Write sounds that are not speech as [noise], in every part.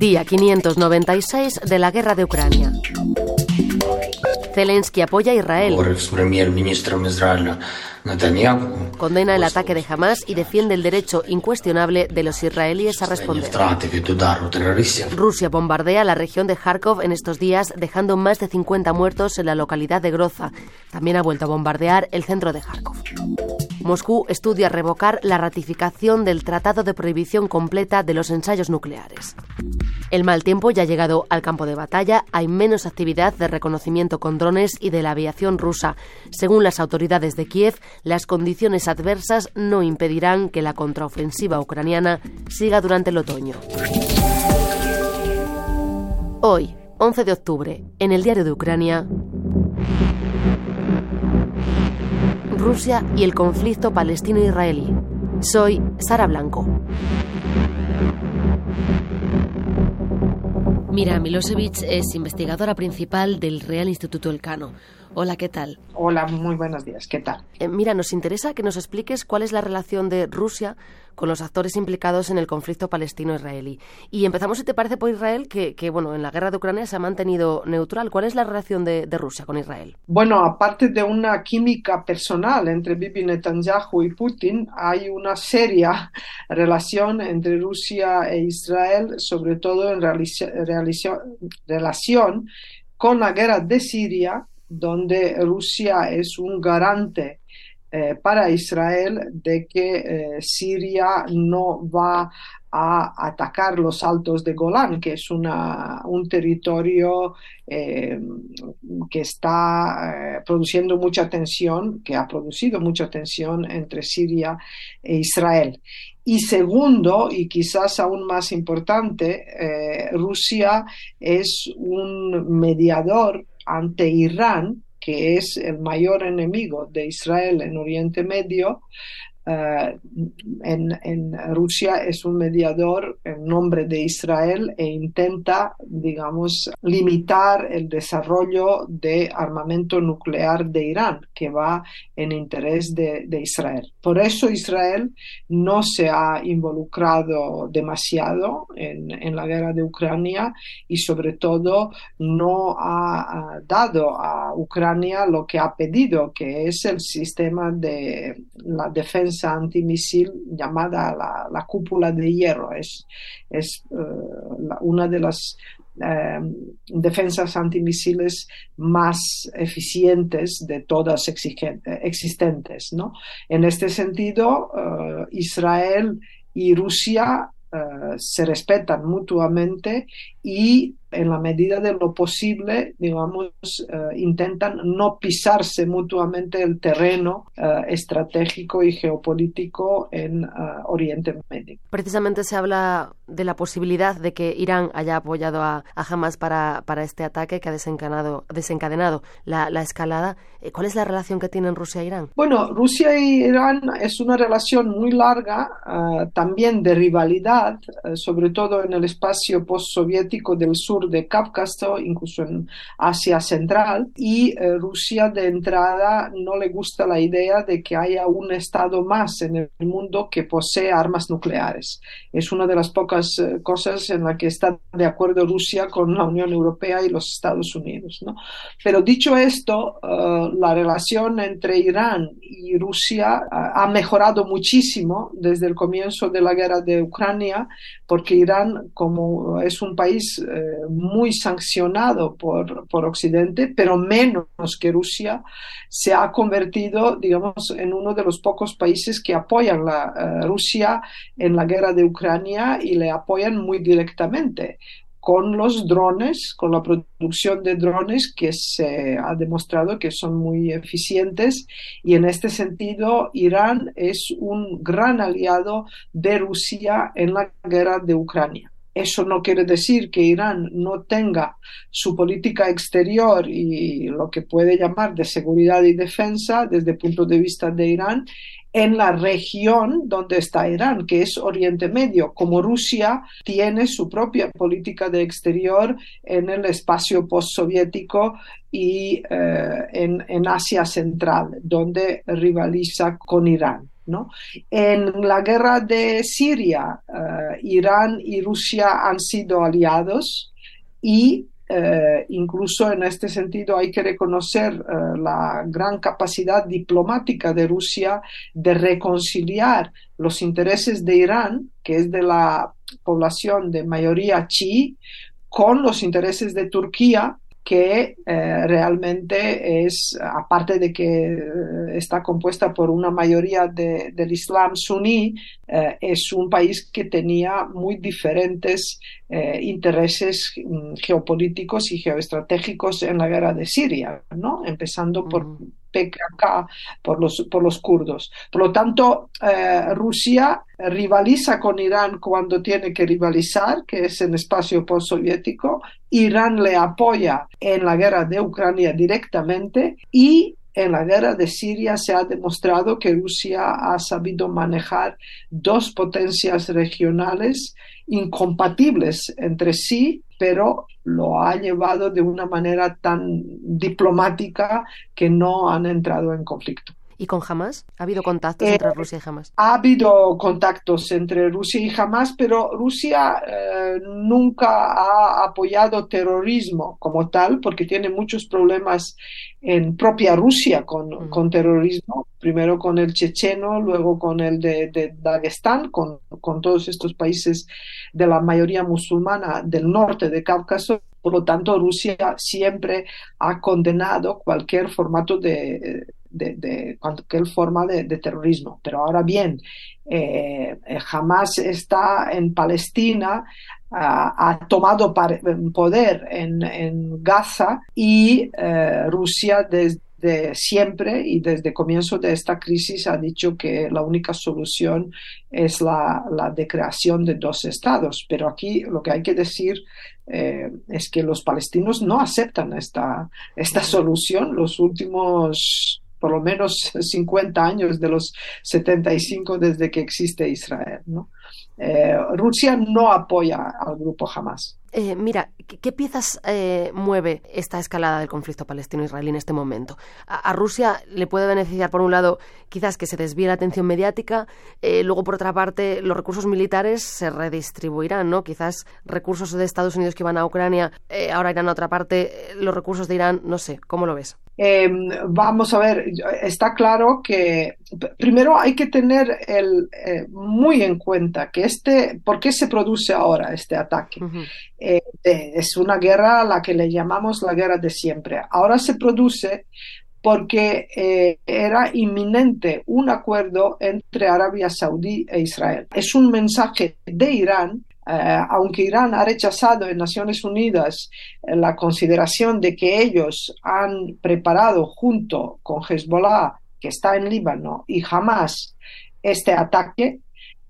Día 596 de la guerra de Ucrania. Zelensky apoya a Israel. Condena el ataque de Hamas y defiende el derecho incuestionable de los israelíes a responder. Rusia bombardea la región de Kharkov en estos días, dejando más de 50 muertos en la localidad de Groza. También ha vuelto a bombardear el centro de Kharkov. Moscú estudia revocar la ratificación del Tratado de Prohibición Completa de los Ensayos Nucleares. El mal tiempo ya ha llegado al campo de batalla, hay menos actividad de reconocimiento con drones y de la aviación rusa. Según las autoridades de Kiev, las condiciones adversas no impedirán que la contraofensiva ucraniana siga durante el otoño. Hoy, 11 de octubre, en el diario de Ucrania, Rusia y el conflicto palestino-israelí. Soy Sara Blanco. Mira, Milosevic es investigadora principal del Real Instituto Elcano. Hola, ¿qué tal? Hola, muy buenos días. ¿Qué tal? Eh, mira, nos interesa que nos expliques cuál es la relación de Rusia con los actores implicados en el conflicto palestino-israelí. Y empezamos, si te parece, por Israel, que, bueno, en la guerra de Ucrania se ha mantenido neutral. ¿Cuál es la relación de, Rusia con Israel? Bueno, aparte de una química personal entre Bibi Netanyahu y Putin, hay una seria [laughs] relación entre Rusia e Israel, sobre todo en relación con la guerra de Siria donde Rusia es un garante eh, para Israel de que eh, Siria no va a atacar los altos de Golán, que es un territorio eh, que está produciendo mucha tensión, que ha producido mucha tensión entre Siria e Israel. Y segundo, y quizás aún más importante, Rusia es un mediador ante Irán, que es el mayor enemigo de Israel en Oriente Medio, eh, en, Rusia es un mediador en nombre de Israel e intenta, digamos, limitar el desarrollo de armamento nuclear de Irán, que va en interés de, Israel. Por eso Israel no se ha involucrado demasiado en, en, la guerra de Ucrania y sobre todo no ha dado a Ucrania lo que ha pedido, que es el sistema de la defensa antimisil llamada la, cúpula de hierro. Es, es eh, una de las eh, defensas antimisiles más eficientes de todas existentes. ¿no? En este sentido, eh, Israel y Rusia se respetan mutuamente y en la medida de lo posible, digamos, eh, intentan no pisarse mutuamente el terreno eh, estratégico y geopolítico en eh, Oriente Medio. Precisamente se habla de la posibilidad de que Irán haya apoyado a, Hamas para, para, este ataque que ha desencadenado, desencadenado la, la, escalada. ¿Cuál es la relación que tienen Rusia e Irán? Bueno, Rusia e Irán es una relación muy larga, también de rivalidad, sobre todo en el espacio postsoviético del sur de Cáucaso, incluso en Asia Central, y eh, Rusia de entrada no le gusta la idea de que haya un Estado más en el mundo que posee armas nucleares. Es una de las pocas eh, cosas en la que está de acuerdo Rusia con la Unión Europea y los Estados Unidos. ¿no? Pero dicho esto, eh, la relación entre Irán y Rusia ha mejorado muchísimo desde el comienzo de la guerra de Ucrania, porque Irán, como es un país muy sancionado por, por Occidente, pero menos que Rusia, se ha convertido, digamos, en uno de los pocos países que apoyan a eh, Rusia en la guerra de Ucrania y le apoyan muy directamente con los drones, con la producción de drones que se ha demostrado que son muy eficientes y en este sentido Irán es un gran aliado de Rusia en la guerra de Ucrania. Eso no quiere decir que Irán no tenga su política exterior y lo que puede llamar de seguridad y defensa desde el punto de vista de Irán en la región donde está Irán, que es Oriente Medio, como Rusia tiene su propia política de exterior en el espacio postsoviético y eh, en, en Asia Central, donde rivaliza con Irán. ¿no? En la guerra de Siria, Irán y Rusia han sido aliados y eh, incluso en este sentido hay que reconocer eh, la gran capacidad diplomática de Rusia de reconciliar los intereses de Irán, que es de la población de mayoría chií, con los intereses de Turquía, que eh, realmente es, aparte de que eh, está compuesta por una mayoría del Islam suní, eh, es un país que tenía muy diferentes intereses mm, geopolíticos y geoestratégicos en la guerra de Siria, ¿no? empezando por PKK por los, por los kurdos. Por lo tanto, eh, Rusia rivaliza con Irán cuando tiene que rivalizar, que es en espacio postsoviético. Irán le apoya en la guerra de Ucrania directamente y en la guerra de Siria se ha demostrado que Rusia ha sabido manejar dos potencias regionales incompatibles entre sí, pero lo ha llevado de una manera tan diplomática que no han entrado en conflicto. ¿Y con Hamas? ¿Ha habido contactos entre eh, Rusia y Hamas? Ha habido contactos entre Rusia y Hamas, pero Rusia eh, nunca ha apoyado terrorismo como tal, porque tiene muchos problemas en propia Rusia con, mm. con terrorismo, primero con el checheno, luego con el de, de Dagestán, con, con todos estos países de la mayoría musulmana del norte de Cáucaso. Por lo tanto, Rusia siempre ha condenado cualquier formato de, de, cualquier forma de, terrorismo. Pero ahora bien, eh, jamás está en Palestina, ha tomado poder en, Gaza y eh, Rusia desde siempre y desde el comienzo de esta crisis ha dicho que la única solución es la, la de creación de dos estados. Pero aquí lo que hay que decir eh, es que los palestinos no aceptan esta, esta solución. Los últimos por lo menos [laughs] 50 años de los 75 desde que existe Israel. ¿no? Eh, Rusia no apoya al grupo jamás. Eh, mira, ¿qué, piezas eh, mueve esta escalada del conflicto palestino-israelí en este momento? A, Rusia le puede beneficiar, por un lado, quizás que se desvíe la atención mediática, eh, luego, por otra parte, los recursos militares se redistribuirán, ¿no? Quizás recursos de Estados Unidos que van a Ucrania ahora irán a otra parte, los recursos de Irán, no sé, ¿cómo lo ves? Em, vamos a ver, está claro que primero hay que tener el, muy en cuenta que este, ¿por qué se produce ahora este ataque? Eh, es una guerra a la que le llamamos la guerra de siempre. Ahora se produce porque eh, era inminente un acuerdo entre Arabia Saudí e Israel. Es un mensaje de Irán eh, aunque Irán ha rechazado en Naciones Unidas la consideración de que ellos han preparado junto con Hezbollah, que está en Líbano, y jamás este ataque,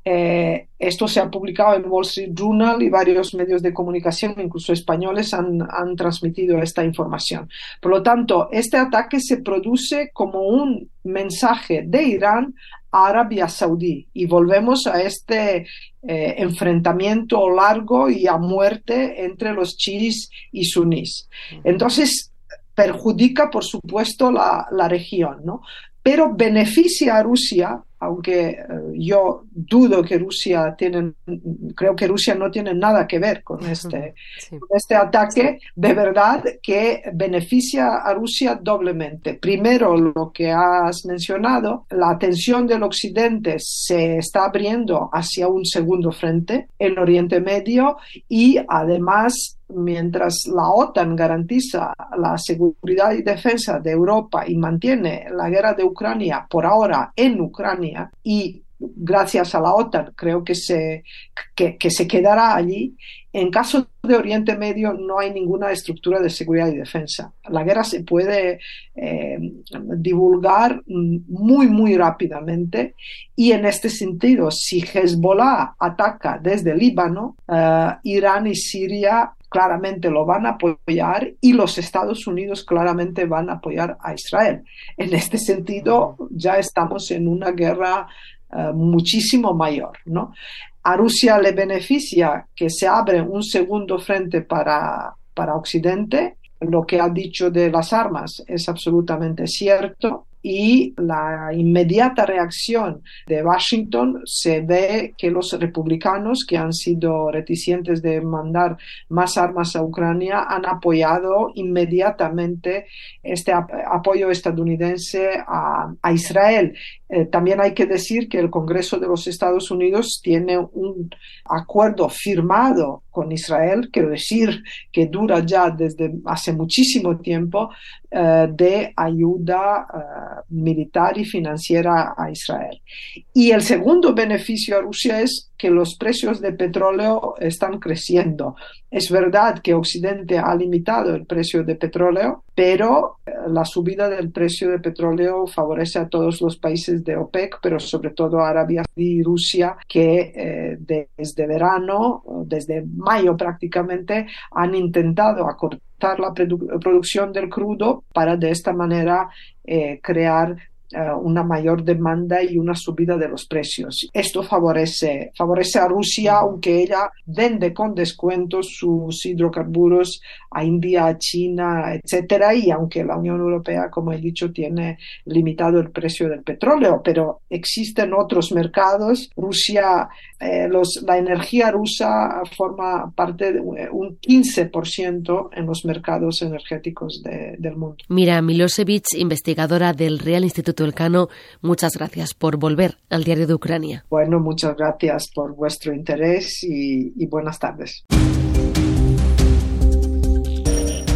eh, esto se ha publicado en Wall Street Journal y varios medios de comunicación, incluso españoles, han, han, transmitido esta información. Por lo tanto, este ataque se produce como un mensaje de Irán a Arabia Saudí y volvemos a este eh, enfrentamiento largo y a muerte entre los chiíes y sunís. Entonces, perjudica, por supuesto, la, la región, ¿no? pero beneficia a Rusia aunque eh, yo dudo que Rusia tiene, creo que Rusia no tiene nada que ver con este, este ataque, de verdad que beneficia a Rusia doblemente. Primero, lo que has mencionado, la atención del Occidente se está abriendo hacia un segundo frente en Oriente Medio y además mientras la OTAN garantiza la seguridad y defensa de Europa y mantiene la guerra de Ucrania por ahora en Ucrania y gracias a la OTAN creo que se, que, se quedará allí. En caso de Oriente Medio no hay ninguna estructura de seguridad y defensa. La guerra se puede eh, divulgar muy, muy rápidamente y en este sentido, si Hezbollah ataca desde Líbano, eh, Irán y Siria claramente lo van a apoyar y los Estados Unidos claramente van a apoyar a Israel. En este sentido, ya estamos en una guerra eh, muchísimo mayor, ¿no? A Rusia le beneficia que se abre un segundo frente para, para Occidente. Lo que ha dicho de las armas es absolutamente cierto. y la inmediata reacción de Washington se ve que los republicanos que han sido reticentes de mandar más armas a Ucrania han apoyado inmediatamente este apoyo estadounidense a, Israel. Eh, también hay que decir que el Congreso de los Estados Unidos tiene un acuerdo firmado con Israel, quiero decir que dura ya desde hace muchísimo tiempo, eh, de ayuda eh, militar y financiera a Israel. Y el segundo beneficio a Rusia es que los precios de petróleo están creciendo. Es verdad que Occidente ha limitado el precio de petróleo, pero eh, la subida del precio de petróleo favorece a todos los países de OPEC, pero sobre todo a Arabia y Rusia, que desde verano, desde mayo prácticamente, han intentado acortar la producción del crudo para de esta manera eh, crear eh, una mayor demanda y una subida de los precios. Esto favorece, favorece a Rusia, aunque ella vende con descuentos sus hidrocarburos a India, a China, etcétera, y aunque la Unión Europea, como he dicho, tiene limitado el precio del petróleo, pero existen otros mercados. Rusia, eh, los, la energía rusa forma parte de un 15% en los mercados energéticos del mundo. Mira, Milosevic, investigadora del Real Instituto Elcano, muchas gracias por volver al diario de Ucrania. Bueno, muchas gracias por vuestro interés y, y buenas tardes.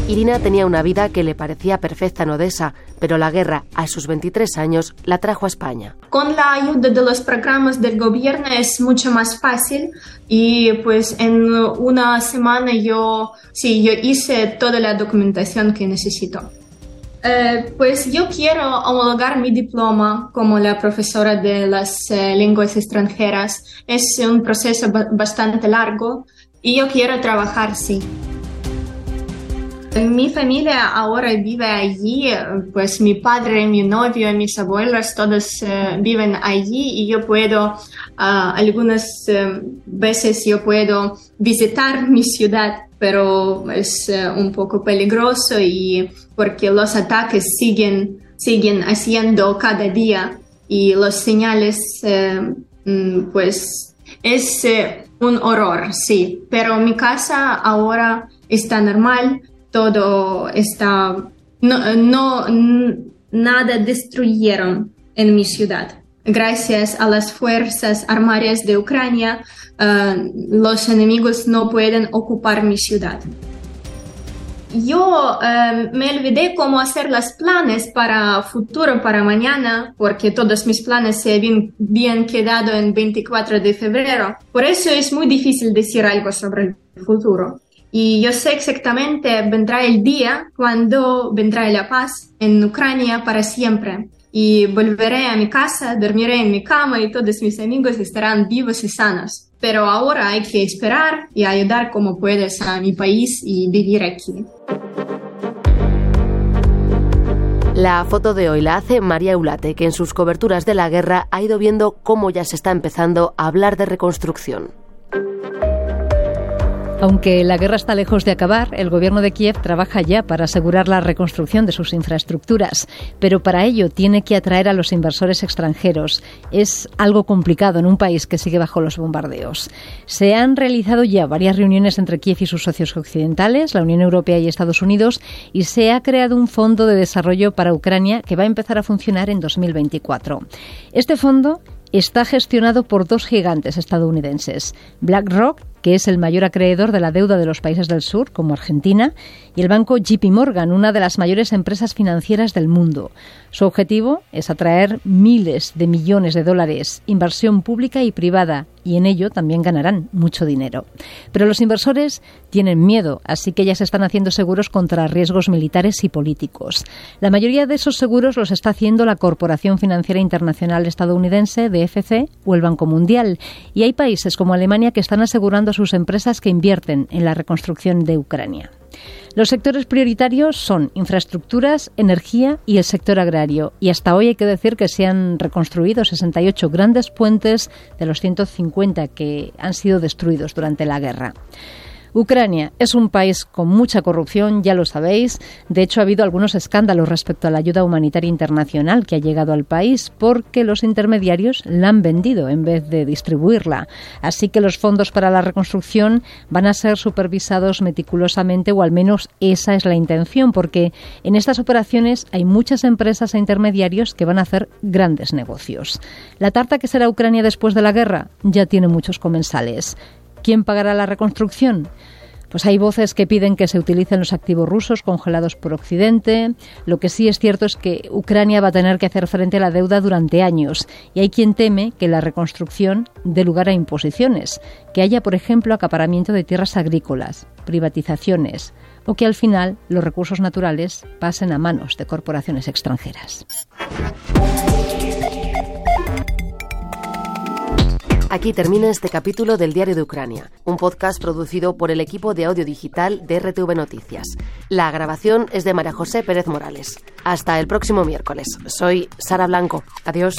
Irina tenía una vida que le parecía perfecta en Odessa, pero la guerra, a sus 23 años, la trajo a España. Con la ayuda de los programas del gobierno es mucho más fácil y pues en una semana yo, sí, yo hice toda la documentación que necesito. Eh, pues yo quiero homologar mi diploma como la profesora de las eh, lenguas extranjeras. Es un proceso bastante largo y yo quiero trabajar, sí. Mi familia ahora vive allí, pues mi padre, mi novio, mis abuelos, todos eh, viven allí y yo puedo, ah, algunas veces yo puedo visitar mi ciudad pero es eh, un poco peligroso y porque los ataques siguen, siguen haciendo cada día y los señales, eh, mm, pues es eh, un horror, sí, pero mi casa ahora está normal, todo está, no, no nada destruyeron en mi ciudad. Gracias a las fuerzas armadas de Ucrania, eh, los enemigos no pueden ocupar mi ciudad. Yo eh, me olvidé cómo hacer los planes para futuro, para mañana, porque todos mis planes se habían bien quedado en 24 de febrero. Por eso es muy difícil decir algo sobre el futuro. Y yo sé exactamente vendrá el día cuando vendrá la paz en Ucrania para siempre y volveré a mi casa, dormiré en mi cama y todos mis amigos estarán vivos y sanos. Pero ahora hay que esperar y ayudar como puedes a mi país y vivir aquí. La foto de hoy la hace María Ulate, que en sus coberturas de la guerra ha ido viendo cómo ya se está empezando a hablar de reconstrucción. Aunque la guerra está lejos de acabar, el gobierno de Kiev trabaja ya para asegurar la reconstrucción de sus infraestructuras, pero para ello tiene que atraer a los inversores extranjeros. Es algo complicado en un país que sigue bajo los bombardeos. Se han realizado ya varias reuniones entre Kiev y sus socios occidentales, la Unión Europea y Estados Unidos, y se ha creado un fondo de desarrollo para Ucrania que va a empezar a funcionar en 2024. Este fondo está gestionado por dos gigantes estadounidenses, BlackRock que es el mayor acreedor de la deuda de los países del sur, como Argentina, y el banco JP Morgan, una de las mayores empresas financieras del mundo. Su objetivo es atraer miles de millones de dólares, inversión pública y privada, y en ello también ganarán mucho dinero. Pero los inversores tienen miedo, así que ya se están haciendo seguros contra riesgos militares y políticos. La mayoría de esos seguros los está haciendo la Corporación Financiera Internacional Estadounidense, DFC, o el Banco Mundial, y hay países como Alemania que están asegurando sus empresas que invierten en la reconstrucción de Ucrania. Los sectores prioritarios son infraestructuras, energía y el sector agrario. Y hasta hoy hay que decir que se han reconstruido 68 grandes puentes de los 150 que han sido destruidos durante la guerra. Ucrania es un país con mucha corrupción, ya lo sabéis. De hecho, ha habido algunos escándalos respecto a la ayuda humanitaria internacional que ha llegado al país porque los intermediarios la han vendido en vez de distribuirla. Así que los fondos para la reconstrucción van a ser supervisados meticulosamente o al menos esa es la intención porque en estas operaciones hay muchas empresas e intermediarios que van a hacer grandes negocios. La tarta que será Ucrania después de la guerra ya tiene muchos comensales. ¿Quién pagará la reconstrucción? Pues hay voces que piden que se utilicen los activos rusos congelados por Occidente. Lo que sí es cierto es que Ucrania va a tener que hacer frente a la deuda durante años. Y hay quien teme que la reconstrucción dé lugar a imposiciones, que haya, por ejemplo, acaparamiento de tierras agrícolas, privatizaciones, o que al final los recursos naturales pasen a manos de corporaciones extranjeras. Aquí termina este capítulo del Diario de Ucrania, un podcast producido por el equipo de audio digital de RTV Noticias. La grabación es de María José Pérez Morales. Hasta el próximo miércoles. Soy Sara Blanco. Adiós.